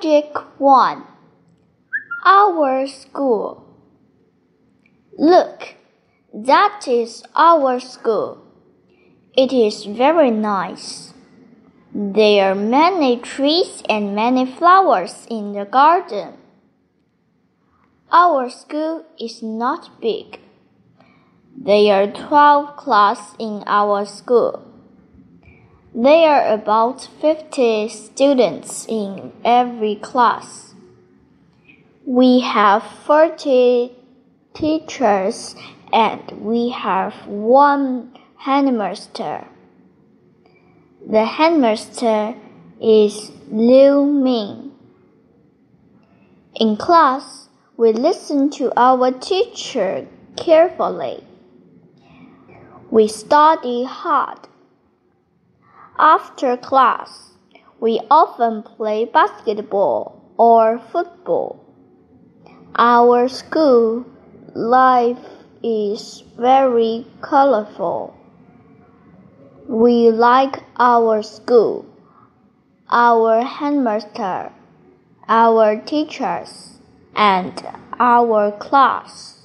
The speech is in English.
Subject 1 Our School Look, that is our school. It is very nice. There are many trees and many flowers in the garden. Our school is not big. There are 12 classes in our school. There are about 50 students in every class. We have 40 teachers and we have one headmaster. The headmaster is Liu Ming. In class, we listen to our teacher carefully. We study hard. After class, we often play basketball or football. Our school life is very colorful. We like our school, our headmaster, our teachers, and our class.